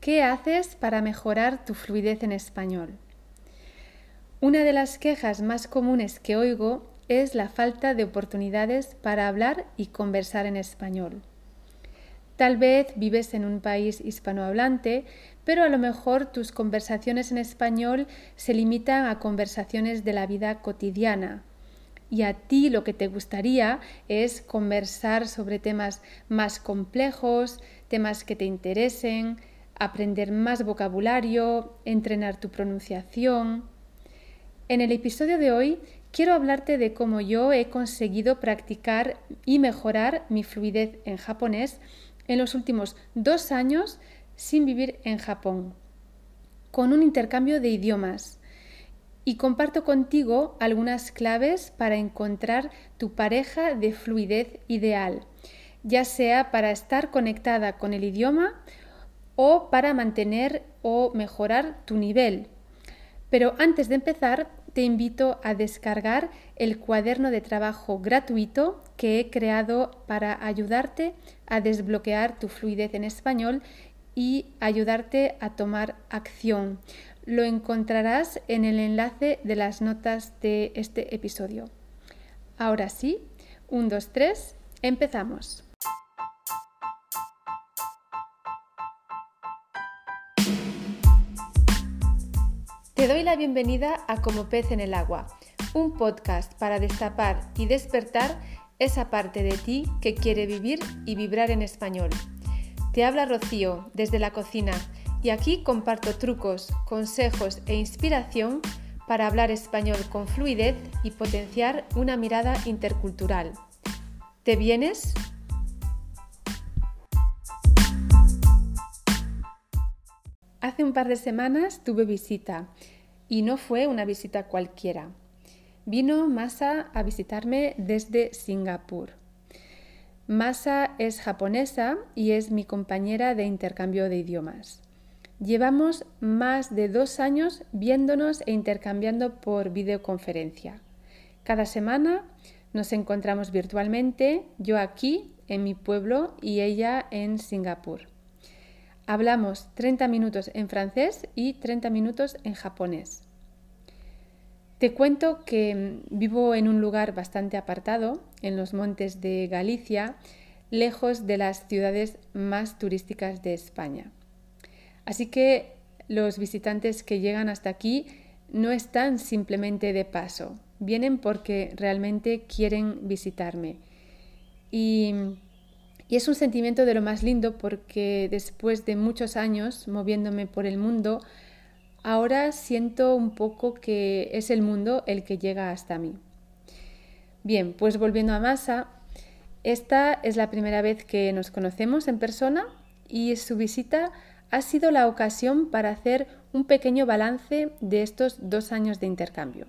¿qué haces para mejorar tu fluidez en español? Una de las quejas más comunes que oigo es la falta de oportunidades para hablar y conversar en español. Tal vez vives en un país hispanohablante, pero a lo mejor tus conversaciones en español se limitan a conversaciones de la vida cotidiana. Y a ti lo que te gustaría es conversar sobre temas más complejos, temas que te interesen, aprender más vocabulario, entrenar tu pronunciación. En el episodio de hoy quiero hablarte de cómo yo he conseguido practicar y mejorar mi fluidez en japonés en los últimos dos años sin vivir en Japón, con un intercambio de idiomas. Y comparto contigo algunas claves para encontrar tu pareja de fluidez ideal, ya sea para estar conectada con el idioma o para mantener o mejorar tu nivel. Pero antes de empezar, te invito a descargar el cuaderno de trabajo gratuito que he creado para ayudarte a desbloquear tu fluidez en español y ayudarte a tomar acción. Lo encontrarás en el enlace de las notas de este episodio. Ahora sí, 1, 2, 3, empezamos. Te doy la bienvenida a Como pez en el agua, un podcast para destapar y despertar esa parte de ti que quiere vivir y vibrar en español. Te habla Rocío desde la cocina y aquí comparto trucos, consejos e inspiración para hablar español con fluidez y potenciar una mirada intercultural. ¿Te vienes? Hace un par de semanas tuve visita y no fue una visita cualquiera. Vino Masa a visitarme desde Singapur. Masa es japonesa y es mi compañera de intercambio de idiomas. Llevamos más de dos años viéndonos e intercambiando por videoconferencia. Cada semana nos encontramos virtualmente, yo aquí, en mi pueblo, y ella en Singapur. Hablamos 30 minutos en francés y 30 minutos en japonés. Te cuento que vivo en un lugar bastante apartado, en los montes de Galicia, lejos de las ciudades más turísticas de España. Así que los visitantes que llegan hasta aquí no están simplemente de paso, vienen porque realmente quieren visitarme. Y y es un sentimiento de lo más lindo porque después de muchos años moviéndome por el mundo, ahora siento un poco que es el mundo el que llega hasta mí. Bien, pues volviendo a Masa, esta es la primera vez que nos conocemos en persona y su visita ha sido la ocasión para hacer un pequeño balance de estos dos años de intercambio.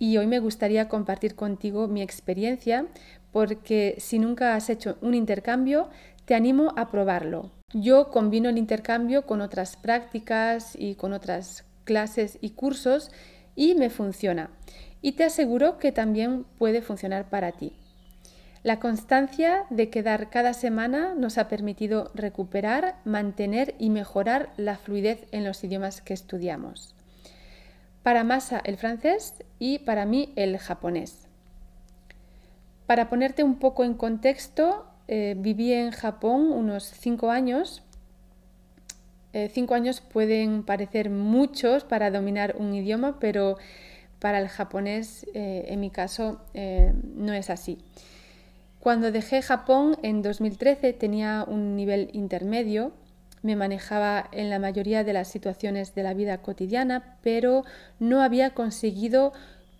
Y hoy me gustaría compartir contigo mi experiencia porque si nunca has hecho un intercambio, te animo a probarlo. Yo combino el intercambio con otras prácticas y con otras clases y cursos y me funciona. Y te aseguro que también puede funcionar para ti. La constancia de quedar cada semana nos ha permitido recuperar, mantener y mejorar la fluidez en los idiomas que estudiamos. Para Masa el francés y para mí el japonés. Para ponerte un poco en contexto, eh, viví en Japón unos cinco años. Eh, cinco años pueden parecer muchos para dominar un idioma, pero para el japonés, eh, en mi caso, no es así. Cuando dejé Japón en 2013 tenía un nivel intermedio, me manejaba en la mayoría de las situaciones de la vida cotidiana, pero no había conseguido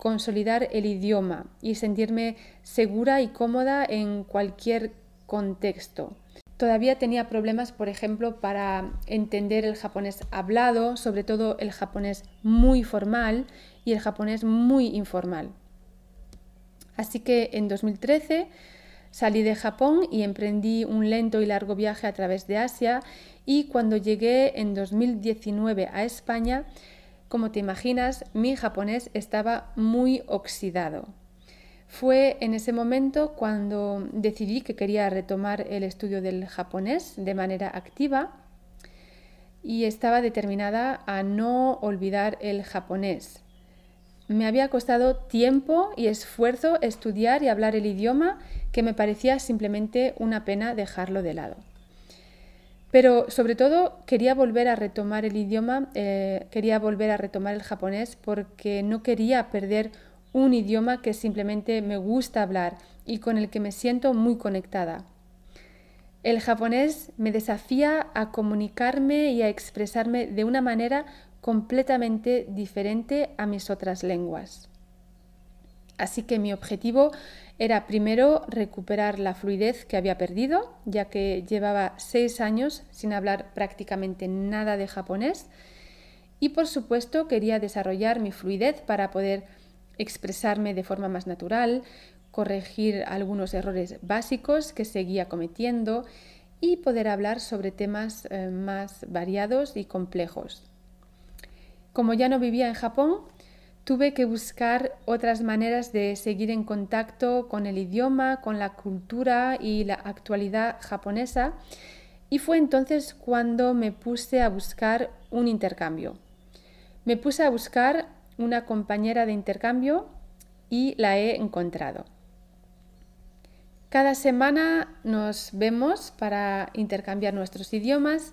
consolidar el idioma y sentirme segura y cómoda en cualquier contexto. Todavía tenía problemas, por ejemplo, para entender el japonés hablado, sobre todo el japonés muy formal y el japonés muy informal. Así que en 2013 salí de Japón y emprendí un lento y largo viaje a través de Asia y cuando llegué en 2019 a España como te imaginas, mi japonés estaba muy oxidado. Fue en ese momento cuando decidí que quería retomar el estudio del japonés de manera activa y estaba determinada a no olvidar el japonés. Me había costado tiempo y esfuerzo estudiar y hablar el idioma que me parecía simplemente una pena dejarlo de lado. Pero sobre todo quería volver a retomar el idioma, eh, quería volver a retomar el japonés porque no quería perder un idioma que simplemente me gusta hablar y con el que me siento muy conectada. El japonés me desafía a comunicarme y a expresarme de una manera completamente diferente a mis otras lenguas. Así que mi objetivo era primero recuperar la fluidez que había perdido, ya que llevaba seis años sin hablar prácticamente nada de japonés. Y por supuesto quería desarrollar mi fluidez para poder expresarme de forma más natural, corregir algunos errores básicos que seguía cometiendo y poder hablar sobre temas eh, más variados y complejos. Como ya no vivía en Japón, tuve que buscar otras maneras de seguir en contacto con el idioma, con la cultura y la actualidad japonesa y fue entonces cuando me puse a buscar un intercambio. Me puse a buscar una compañera de intercambio y la he encontrado. Cada semana nos vemos para intercambiar nuestros idiomas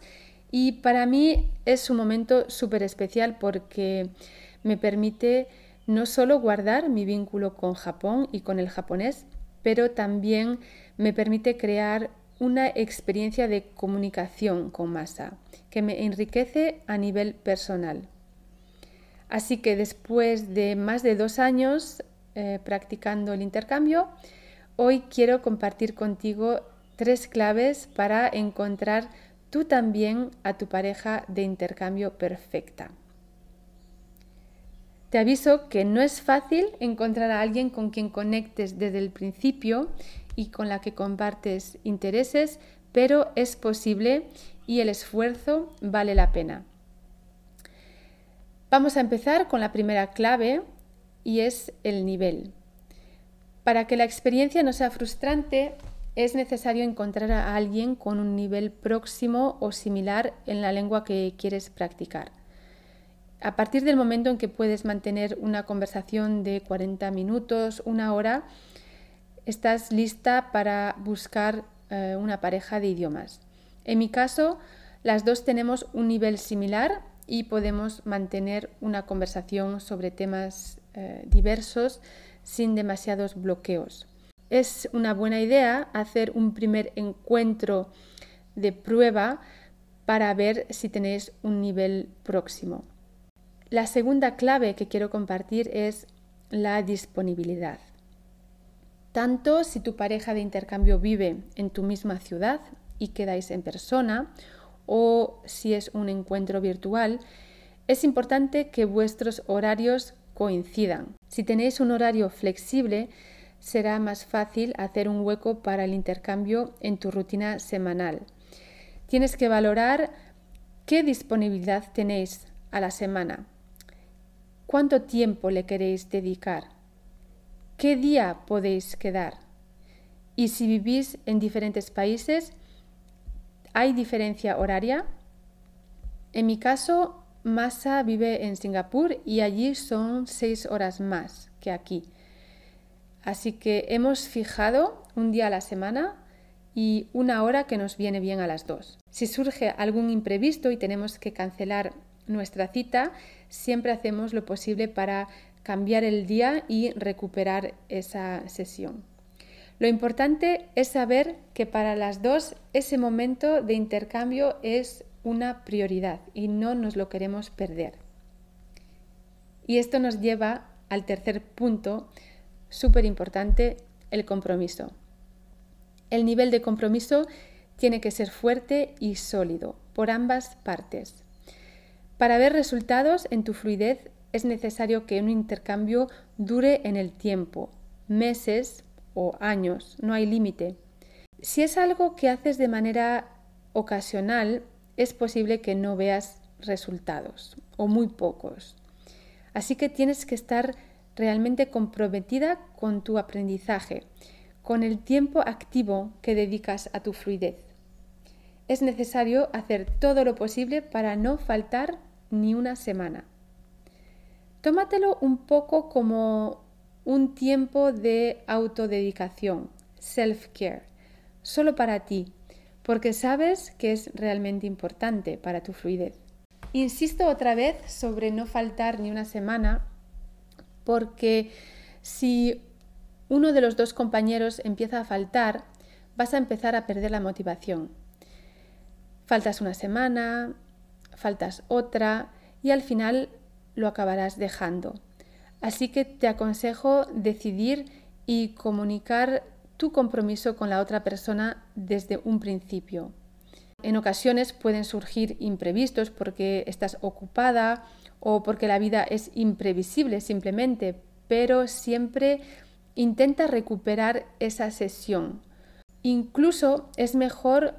y para mí es un momento súper especial porque me permite no solo guardar mi vínculo con Japón y con el japonés, pero también me permite crear una experiencia de comunicación con Masa que me enriquece a nivel personal. Así que después de más de dos años eh, practicando el intercambio, hoy quiero compartir contigo tres claves para encontrar tú también a tu pareja de intercambio perfecta. Te aviso que no es fácil encontrar a alguien con quien conectes desde el principio y con la que compartes intereses, pero es posible y el esfuerzo vale la pena. Vamos a empezar con la primera clave y es el nivel. Para que la experiencia no sea frustrante, es necesario encontrar a alguien con un nivel próximo o similar en la lengua que quieres practicar a partir del momento en que puedes mantener una conversación de 40 minutos, una hora, estás lista para buscar eh, una pareja de idiomas. En mi caso, las dos tenemos un nivel similar y podemos mantener una conversación sobre temas eh, diversos sin demasiados bloqueos. Es una buena idea hacer un primer encuentro de prueba para ver si tenéis un nivel próximo. La segunda clave que quiero compartir es la disponibilidad. Tanto si tu pareja de intercambio vive en tu misma ciudad y quedáis en persona, o si es un encuentro virtual, es importante que vuestros horarios coincidan. Si tenéis un horario flexible, será más fácil hacer un hueco para el intercambio en tu rutina semanal. Tienes que valorar qué disponibilidad tenéis a la semana. ¿Cuánto tiempo le queréis dedicar? ¿Qué día podéis quedar? Y si vivís en diferentes países, ¿hay diferencia horaria? En mi caso, Masa vive en Singapur y allí son seis horas más que aquí. Así que hemos fijado un día a la semana y una hora que nos viene bien a las dos. Si surge algún imprevisto y tenemos que cancelar nuestra cita, siempre hacemos lo posible para cambiar el día y recuperar esa sesión. Lo importante es saber que para las dos ese momento de intercambio es una prioridad y no nos lo queremos perder. Y esto nos lleva al tercer punto, súper importante, el compromiso. El nivel de compromiso tiene que ser fuerte y sólido por ambas partes. Para ver resultados en tu fluidez es necesario que un intercambio dure en el tiempo, meses o años, no hay límite. Si es algo que haces de manera ocasional, es posible que no veas resultados o muy pocos. Así que tienes que estar realmente comprometida con tu aprendizaje, con el tiempo activo que dedicas a tu fluidez. es necesario hacer todo lo posible para no faltar ni una semana. Tómatelo un poco como un tiempo de autodedicación, self-care, solo para ti, porque sabes que es realmente importante para tu fluidez. Insisto otra vez sobre no faltar ni una semana, porque si uno de los dos compañeros empieza a faltar, vas a empezar a perder la motivación. Faltas una semana, faltas otra y al final lo acabarás dejando. Así que te aconsejo decidir y comunicar tu compromiso con la otra persona desde un principio. En ocasiones pueden surgir imprevistos porque estás ocupada o porque la vida es imprevisible simplemente, pero siempre intenta recuperar esa sesión. Incluso es mejor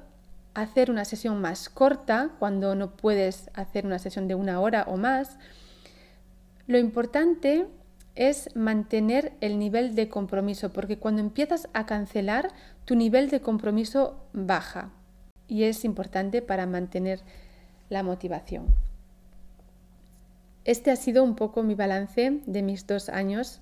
hacer una sesión más corta cuando no puedes hacer una sesión de una hora o más. Lo importante es mantener el nivel de compromiso, porque cuando empiezas a cancelar, tu nivel de compromiso baja y es importante para mantener la motivación. Este ha sido un poco mi balance de mis dos años.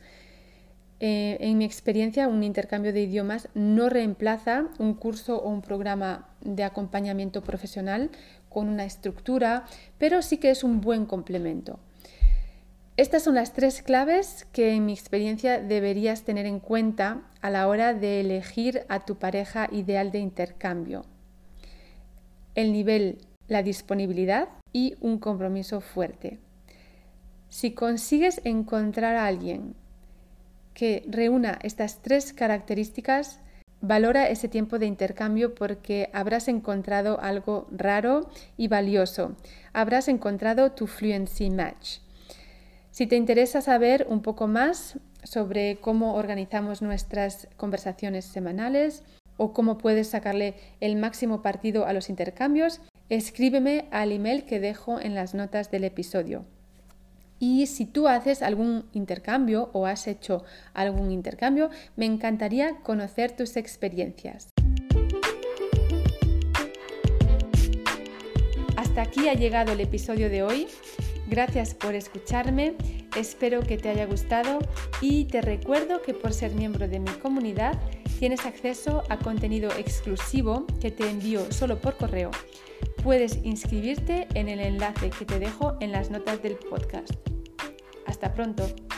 Eh, en mi experiencia, un intercambio de idiomas no reemplaza un curso o un programa de acompañamiento profesional con una estructura, pero sí que es un buen complemento. Estas son las tres claves que en mi experiencia deberías tener en cuenta a la hora de elegir a tu pareja ideal de intercambio el nivel, la disponibilidad y un compromiso fuerte. Si consigues encontrar a alguien que reúna estas tres características, valora ese tiempo de intercambio porque habrás encontrado algo raro y valioso. Habrás encontrado tu fluency match. Si te interesa saber un poco más sobre cómo organizamos nuestras conversaciones semanales, o cómo puedes sacarle el máximo partido a los intercambios, escríbeme al email que dejo en las notas del episodio. Y si tú haces algún intercambio o has hecho algún intercambio, me encantaría conocer tus experiencias. Hasta aquí ha llegado el episodio de hoy. Gracias por escucharme, espero que te haya gustado y te recuerdo que por ser miembro de mi comunidad tienes acceso a contenido exclusivo que te envío solo por correo. Puedes inscribirte en el enlace que te dejo en las notas del podcast. Hasta pronto.